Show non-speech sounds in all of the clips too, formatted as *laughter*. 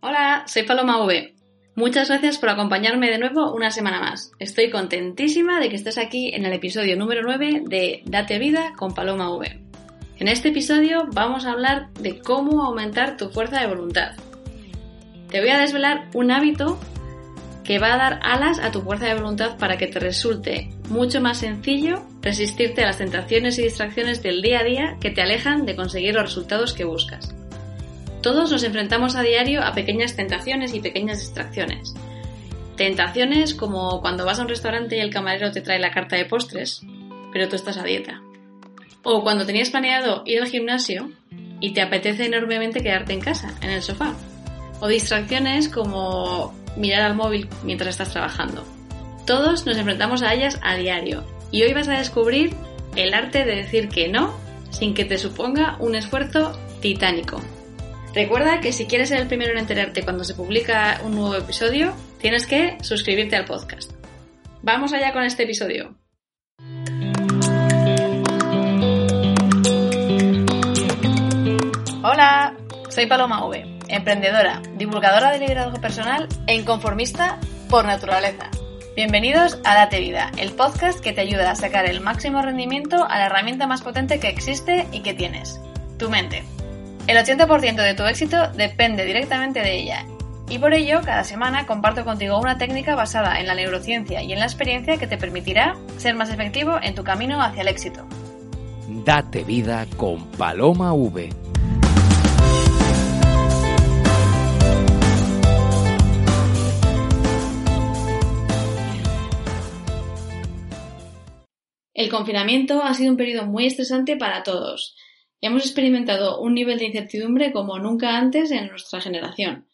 Hola, soy Paloma V. Muchas gracias por acompañarme de nuevo una semana más. Estoy contentísima de que estés aquí en el episodio número 9 de Date Vida con Paloma V. En este episodio vamos a hablar de cómo aumentar tu fuerza de voluntad. Te voy a desvelar un hábito que va a dar alas a tu fuerza de voluntad para que te resulte mucho más sencillo resistirte a las tentaciones y distracciones del día a día que te alejan de conseguir los resultados que buscas. Todos nos enfrentamos a diario a pequeñas tentaciones y pequeñas distracciones. Tentaciones como cuando vas a un restaurante y el camarero te trae la carta de postres, pero tú estás a dieta. O cuando tenías planeado ir al gimnasio y te apetece enormemente quedarte en casa, en el sofá. O distracciones como mirar al móvil mientras estás trabajando. Todos nos enfrentamos a ellas a diario y hoy vas a descubrir el arte de decir que no sin que te suponga un esfuerzo titánico. Recuerda que si quieres ser el primero en enterarte cuando se publica un nuevo episodio, tienes que suscribirte al podcast. Vamos allá con este episodio. Hola, soy Paloma V, emprendedora, divulgadora de liderazgo personal e inconformista por naturaleza. Bienvenidos a Date Vida, el podcast que te ayuda a sacar el máximo rendimiento a la herramienta más potente que existe y que tienes, tu mente. El 80% de tu éxito depende directamente de ella. Y por ello, cada semana comparto contigo una técnica basada en la neurociencia y en la experiencia que te permitirá ser más efectivo en tu camino hacia el éxito. Date vida con Paloma V. El confinamiento ha sido un periodo muy estresante para todos. Hemos experimentado un nivel de incertidumbre como nunca antes en nuestra generación.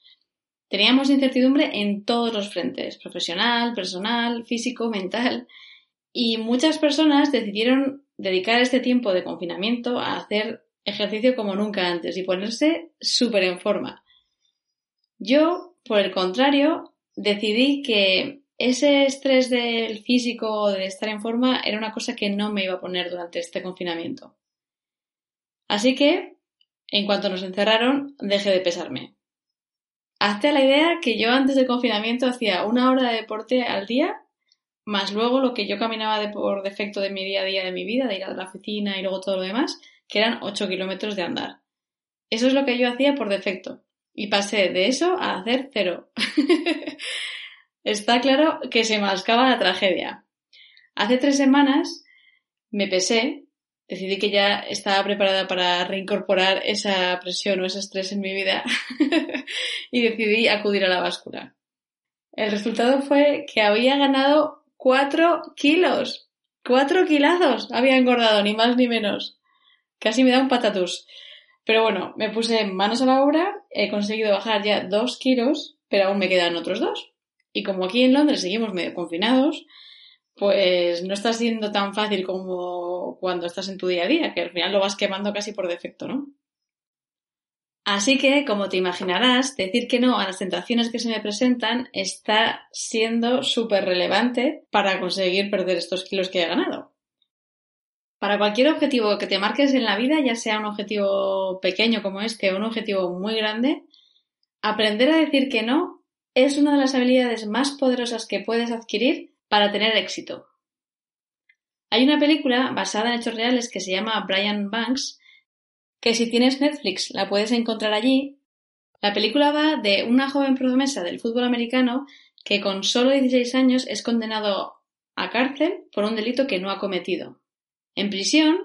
Teníamos incertidumbre en todos los frentes, profesional, personal, físico, mental, y muchas personas decidieron dedicar este tiempo de confinamiento a hacer ejercicio como nunca antes y ponerse súper en forma. Yo, por el contrario, decidí que ese estrés del físico, de estar en forma, era una cosa que no me iba a poner durante este confinamiento. Así que, en cuanto nos encerraron, dejé de pesarme. Hazte la idea que yo antes del confinamiento hacía una hora de deporte al día, más luego lo que yo caminaba de por defecto de mi día a día de mi vida, de ir a la oficina y luego todo lo demás, que eran 8 kilómetros de andar. Eso es lo que yo hacía por defecto. Y pasé de eso a hacer cero. *laughs* Está claro que se mascaba la tragedia. Hace tres semanas me pesé, decidí que ya estaba preparada para reincorporar esa presión o ese estrés en mi vida *laughs* y decidí acudir a la báscula. El resultado fue que había ganado cuatro kilos. Cuatro kilazos había engordado, ni más ni menos. Casi me da un patatús. Pero bueno, me puse manos a la obra, he conseguido bajar ya dos kilos, pero aún me quedan otros dos. Y como aquí en Londres seguimos medio confinados, pues no está siendo tan fácil como cuando estás en tu día a día, que al final lo vas quemando casi por defecto, ¿no? Así que, como te imaginarás, decir que no a las tentaciones que se me presentan está siendo súper relevante para conseguir perder estos kilos que he ganado. Para cualquier objetivo que te marques en la vida, ya sea un objetivo pequeño como este o un objetivo muy grande, aprender a decir que no es una de las habilidades más poderosas que puedes adquirir para tener éxito. Hay una película basada en hechos reales que se llama Brian Banks, que si tienes Netflix la puedes encontrar allí. La película va de una joven promesa del fútbol americano que con solo 16 años es condenado a cárcel por un delito que no ha cometido. En prisión,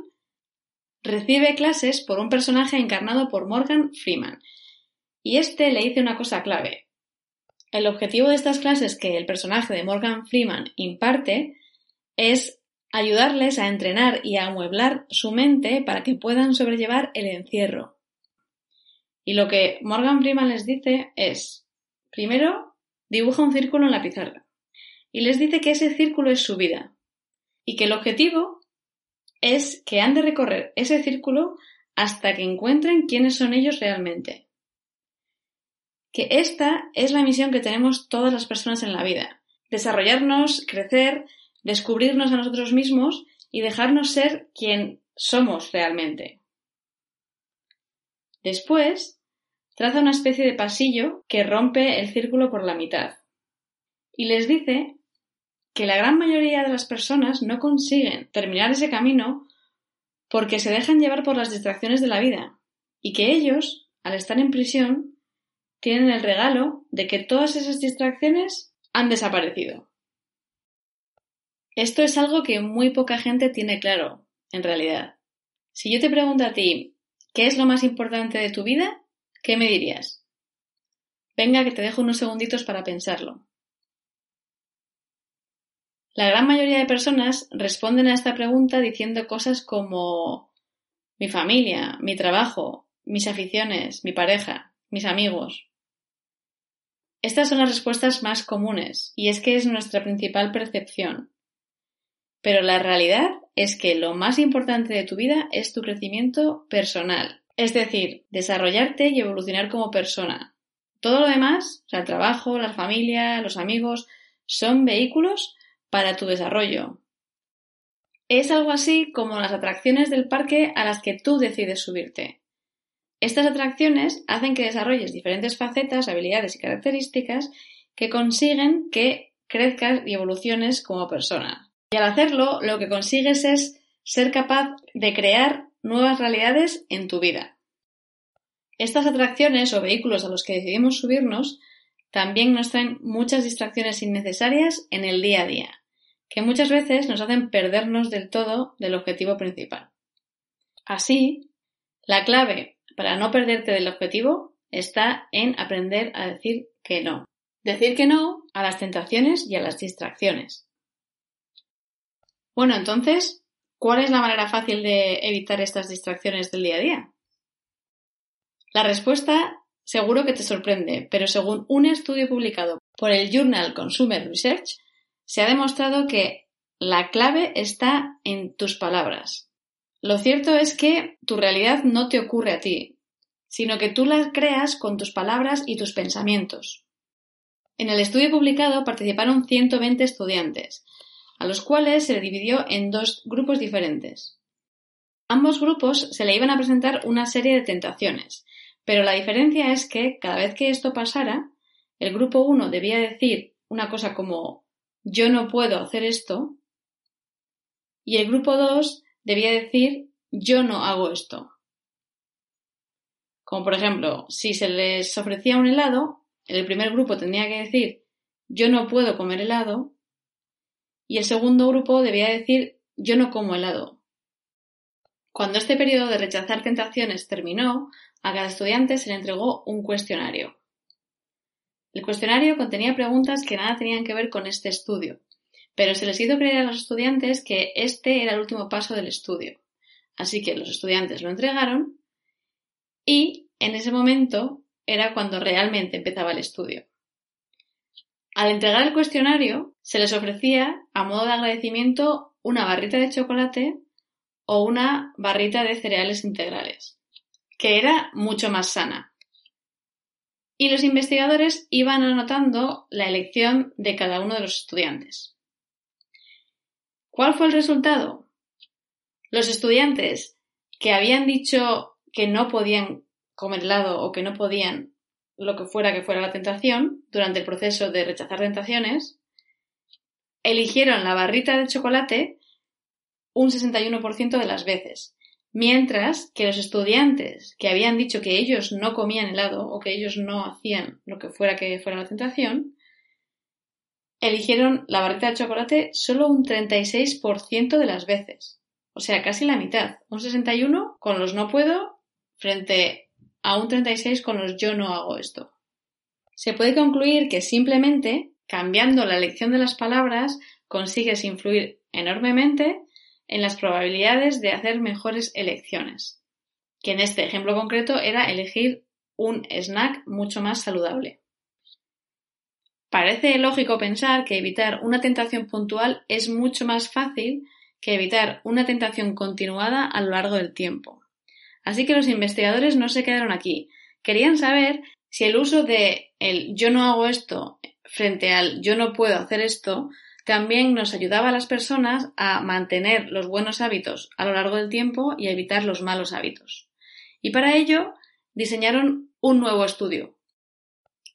recibe clases por un personaje encarnado por Morgan Freeman. Y este le dice una cosa clave. El objetivo de estas clases que el personaje de Morgan Freeman imparte es ayudarles a entrenar y a amueblar su mente para que puedan sobrellevar el encierro. Y lo que Morgan Freeman les dice es, primero, dibuja un círculo en la pizarra. Y les dice que ese círculo es su vida. Y que el objetivo es que han de recorrer ese círculo hasta que encuentren quiénes son ellos realmente. Que esta es la misión que tenemos todas las personas en la vida. Desarrollarnos, crecer, descubrirnos a nosotros mismos y dejarnos ser quien somos realmente. Después, traza una especie de pasillo que rompe el círculo por la mitad. Y les dice que la gran mayoría de las personas no consiguen terminar ese camino porque se dejan llevar por las distracciones de la vida y que ellos, al estar en prisión, tienen el regalo de que todas esas distracciones han desaparecido. Esto es algo que muy poca gente tiene claro, en realidad. Si yo te pregunto a ti, ¿qué es lo más importante de tu vida? ¿Qué me dirías? Venga, que te dejo unos segunditos para pensarlo. La gran mayoría de personas responden a esta pregunta diciendo cosas como mi familia, mi trabajo, mis aficiones, mi pareja, mis amigos. Estas son las respuestas más comunes y es que es nuestra principal percepción. Pero la realidad es que lo más importante de tu vida es tu crecimiento personal, es decir, desarrollarte y evolucionar como persona. Todo lo demás, el trabajo, la familia, los amigos, son vehículos para tu desarrollo. Es algo así como las atracciones del parque a las que tú decides subirte. Estas atracciones hacen que desarrolles diferentes facetas, habilidades y características que consiguen que crezcas y evoluciones como persona. Y al hacerlo, lo que consigues es ser capaz de crear nuevas realidades en tu vida. Estas atracciones o vehículos a los que decidimos subirnos también nos traen muchas distracciones innecesarias en el día a día que muchas veces nos hacen perdernos del todo del objetivo principal. Así, la clave para no perderte del objetivo está en aprender a decir que no. Decir que no a las tentaciones y a las distracciones. Bueno, entonces, ¿cuál es la manera fácil de evitar estas distracciones del día a día? La respuesta seguro que te sorprende, pero según un estudio publicado por el Journal Consumer Research, se ha demostrado que la clave está en tus palabras. Lo cierto es que tu realidad no te ocurre a ti, sino que tú la creas con tus palabras y tus pensamientos. En el estudio publicado participaron 120 estudiantes, a los cuales se le dividió en dos grupos diferentes. ambos grupos se le iban a presentar una serie de tentaciones, pero la diferencia es que cada vez que esto pasara, el grupo 1 debía decir una cosa como yo no puedo hacer esto. Y el grupo 2 debía decir yo no hago esto. Como por ejemplo, si se les ofrecía un helado, el primer grupo tendría que decir yo no puedo comer helado y el segundo grupo debía decir yo no como helado. Cuando este periodo de rechazar tentaciones terminó, a cada estudiante se le entregó un cuestionario. El cuestionario contenía preguntas que nada tenían que ver con este estudio, pero se les hizo creer a los estudiantes que este era el último paso del estudio. Así que los estudiantes lo entregaron y en ese momento era cuando realmente empezaba el estudio. Al entregar el cuestionario, se les ofrecía, a modo de agradecimiento, una barrita de chocolate o una barrita de cereales integrales, que era mucho más sana y los investigadores iban anotando la elección de cada uno de los estudiantes. ¿Cuál fue el resultado? Los estudiantes que habían dicho que no podían comer helado o que no podían lo que fuera que fuera la tentación durante el proceso de rechazar tentaciones, eligieron la barrita de chocolate un 61% de las veces Mientras que los estudiantes que habían dicho que ellos no comían helado o que ellos no hacían lo que fuera que fuera la tentación, eligieron la barrita de chocolate solo un 36% de las veces. O sea, casi la mitad. Un 61 con los no puedo frente a un 36 con los yo no hago esto. Se puede concluir que simplemente cambiando la elección de las palabras consigues influir enormemente en las probabilidades de hacer mejores elecciones, que en este ejemplo concreto era elegir un snack mucho más saludable. Parece lógico pensar que evitar una tentación puntual es mucho más fácil que evitar una tentación continuada a lo largo del tiempo. Así que los investigadores no se quedaron aquí. Querían saber si el uso de el yo no hago esto frente al yo no puedo hacer esto también nos ayudaba a las personas a mantener los buenos hábitos a lo largo del tiempo y a evitar los malos hábitos. Y para ello diseñaron un nuevo estudio.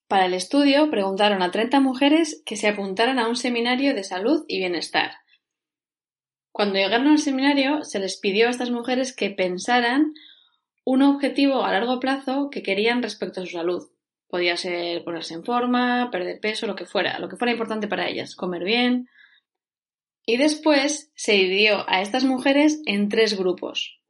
Para el estudio preguntaron a 30 mujeres que se apuntaran a un seminario de salud y bienestar. Cuando llegaron al seminario se les pidió a estas mujeres que pensaran un objetivo a largo plazo que querían respecto a su salud. Podía ser ponerse en forma, perder peso, lo que fuera, lo que fuera importante para ellas, comer bien. Y después se dividió a estas mujeres en tres grupos.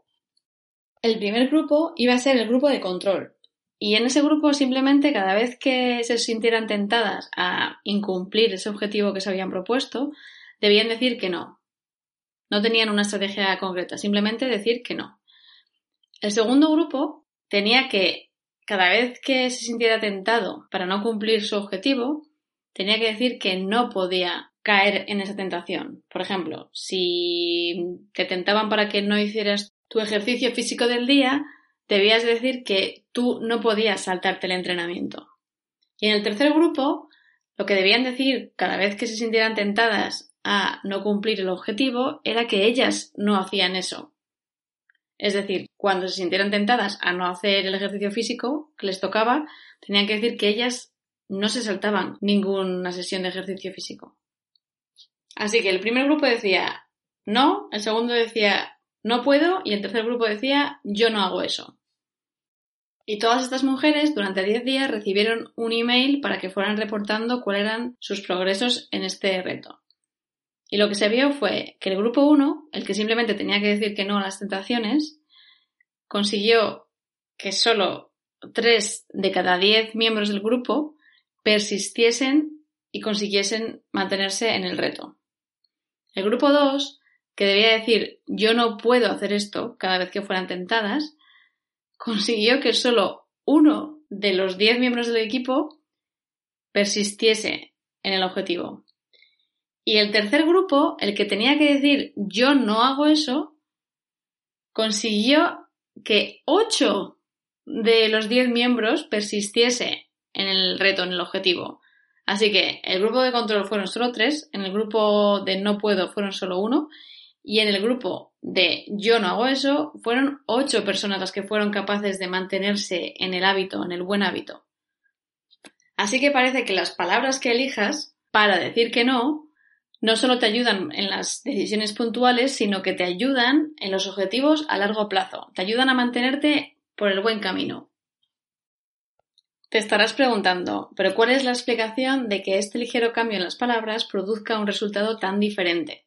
El primer grupo iba a ser el grupo de control. Y en ese grupo simplemente cada vez que se sintieran tentadas a incumplir ese objetivo que se habían propuesto, debían decir que no. No tenían una estrategia concreta, simplemente decir que no. El segundo grupo tenía que, cada vez que se sintiera tentado para no cumplir su objetivo, tenía que decir que no podía caer en esa tentación. Por ejemplo, si te tentaban para que no hicieras tu ejercicio físico del día, debías decir que tú no podías saltarte el entrenamiento. Y en el tercer grupo, lo que debían decir cada vez que se sintieran tentadas a no cumplir el objetivo era que ellas no hacían eso. Es decir, cuando se sintieran tentadas a no hacer el ejercicio físico que les tocaba, tenían que decir que ellas no se saltaban ninguna sesión de ejercicio físico. Así que el primer grupo decía no, el segundo decía no puedo y el tercer grupo decía yo no hago eso. Y todas estas mujeres durante 10 días recibieron un email para que fueran reportando cuáles eran sus progresos en este reto. Y lo que se vio fue que el grupo 1, el que simplemente tenía que decir que no a las tentaciones, consiguió que solo 3 de cada 10 miembros del grupo persistiesen y consiguiesen mantenerse en el reto. El grupo 2 que debía decir yo no puedo hacer esto cada vez que fueran tentadas, consiguió que solo uno de los diez miembros del equipo persistiese en el objetivo. Y el tercer grupo, el que tenía que decir yo no hago eso, consiguió que ocho de los diez miembros persistiese en el reto, en el objetivo. Así que el grupo de control fueron solo tres, en el grupo de no puedo fueron solo uno, y en el grupo de yo no hago eso, fueron ocho personas las que fueron capaces de mantenerse en el hábito, en el buen hábito. Así que parece que las palabras que elijas para decir que no, no solo te ayudan en las decisiones puntuales, sino que te ayudan en los objetivos a largo plazo, te ayudan a mantenerte por el buen camino. Te estarás preguntando, pero ¿cuál es la explicación de que este ligero cambio en las palabras produzca un resultado tan diferente?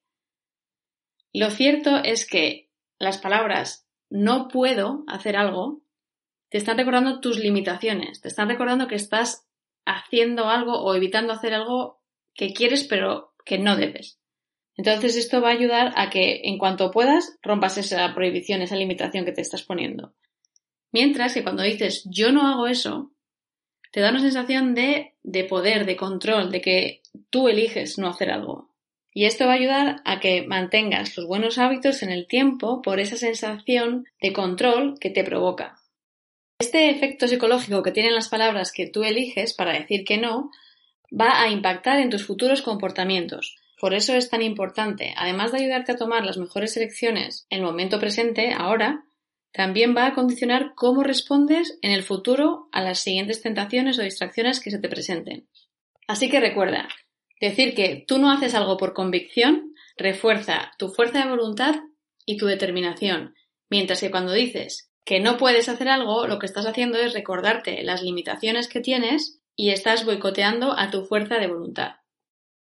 Lo cierto es que las palabras no puedo hacer algo te están recordando tus limitaciones, te están recordando que estás haciendo algo o evitando hacer algo que quieres pero que no debes. Entonces esto va a ayudar a que en cuanto puedas rompas esa prohibición, esa limitación que te estás poniendo. Mientras que cuando dices yo no hago eso, te da una sensación de, de poder, de control, de que tú eliges no hacer algo. Y esto va a ayudar a que mantengas los buenos hábitos en el tiempo por esa sensación de control que te provoca. Este efecto psicológico que tienen las palabras que tú eliges para decir que no va a impactar en tus futuros comportamientos. Por eso es tan importante, además de ayudarte a tomar las mejores elecciones en el momento presente, ahora, también va a condicionar cómo respondes en el futuro a las siguientes tentaciones o distracciones que se te presenten. Así que recuerda, Decir que tú no haces algo por convicción refuerza tu fuerza de voluntad y tu determinación, mientras que cuando dices que no puedes hacer algo, lo que estás haciendo es recordarte las limitaciones que tienes y estás boicoteando a tu fuerza de voluntad.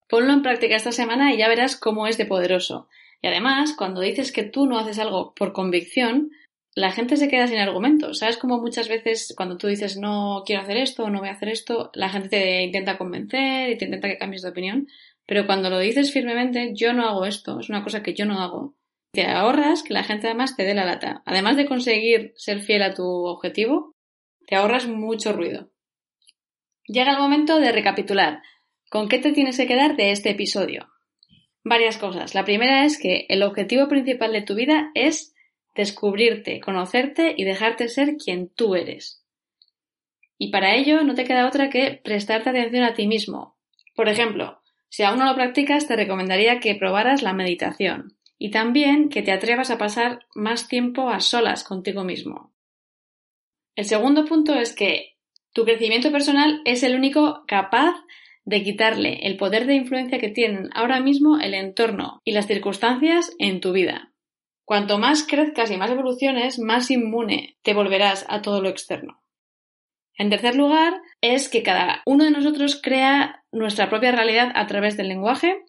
Ponlo en práctica esta semana y ya verás cómo es de poderoso. Y además, cuando dices que tú no haces algo por convicción, la gente se queda sin argumentos. ¿Sabes cómo muchas veces cuando tú dices no quiero hacer esto no voy a hacer esto, la gente te intenta convencer y te intenta que cambies de opinión? Pero cuando lo dices firmemente, yo no hago esto, es una cosa que yo no hago. Te ahorras que la gente además te dé la lata. Además de conseguir ser fiel a tu objetivo, Te ahorras mucho ruido. Llega el momento de recapitular. ¿Con qué te tienes que quedar de este episodio? Varias cosas. La primera es que el objetivo principal de tu vida es descubrirte, conocerte y dejarte ser quien tú eres. Y para ello no te queda otra que prestarte atención a ti mismo. Por ejemplo, si aún no lo practicas, te recomendaría que probaras la meditación y también que te atrevas a pasar más tiempo a solas contigo mismo. El segundo punto es que tu crecimiento personal es el único capaz de quitarle el poder de influencia que tienen ahora mismo el entorno y las circunstancias en tu vida. Cuanto más crezcas y más evoluciones, más inmune te volverás a todo lo externo. En tercer lugar, es que cada uno de nosotros crea nuestra propia realidad a través del lenguaje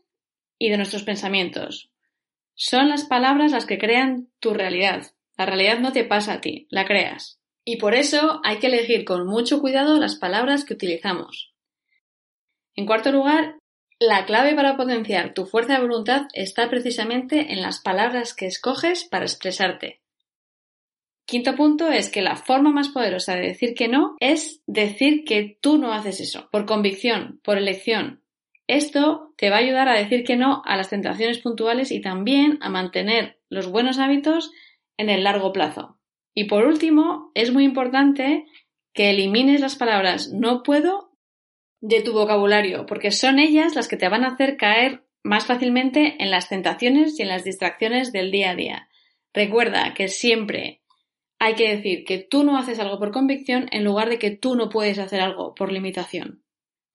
y de nuestros pensamientos. Son las palabras las que crean tu realidad. La realidad no te pasa a ti, la creas. Y por eso hay que elegir con mucho cuidado las palabras que utilizamos. En cuarto lugar, la clave para potenciar tu fuerza de voluntad está precisamente en las palabras que escoges para expresarte. Quinto punto es que la forma más poderosa de decir que no es decir que tú no haces eso, por convicción, por elección. Esto te va a ayudar a decir que no a las tentaciones puntuales y también a mantener los buenos hábitos en el largo plazo. Y por último, es muy importante que elimines las palabras no puedo de tu vocabulario, porque son ellas las que te van a hacer caer más fácilmente en las tentaciones y en las distracciones del día a día. Recuerda que siempre hay que decir que tú no haces algo por convicción en lugar de que tú no puedes hacer algo por limitación.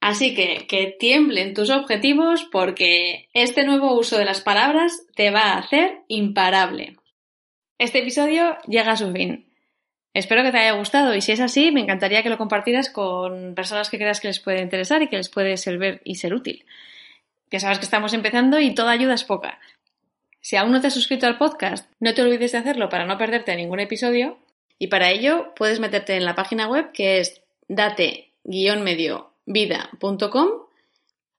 Así que que tiemblen tus objetivos porque este nuevo uso de las palabras te va a hacer imparable. Este episodio llega a su fin. Espero que te haya gustado y si es así, me encantaría que lo compartieras con personas que creas que les puede interesar y que les puede servir y ser útil. Ya sabes que estamos empezando y toda ayuda es poca. Si aún no te has suscrito al podcast, no te olvides de hacerlo para no perderte ningún episodio. Y para ello puedes meterte en la página web que es date-mediovida.com.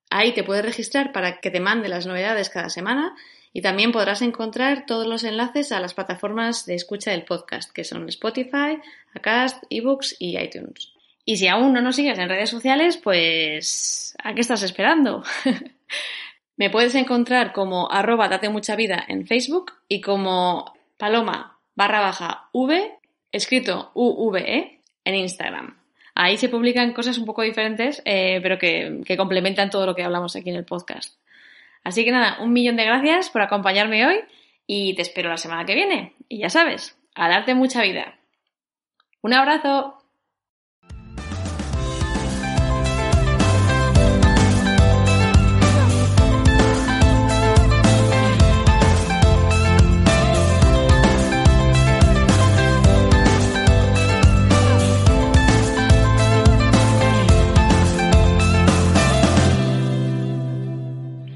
Ahí te puedes registrar para que te mande las novedades cada semana y también podrás encontrar todos los enlaces a las plataformas de escucha del podcast, que son Spotify, Acast, eBooks y iTunes. Y si aún no nos sigues en redes sociales, pues ¿a qué estás esperando? *laughs* Me puedes encontrar como arroba date mucha vida en Facebook y como paloma barra baja v, escrito UVE, en Instagram. Ahí se publican cosas un poco diferentes, eh, pero que, que complementan todo lo que hablamos aquí en el podcast. Así que nada, un millón de gracias por acompañarme hoy y te espero la semana que viene. Y ya sabes, a darte mucha vida. Un abrazo.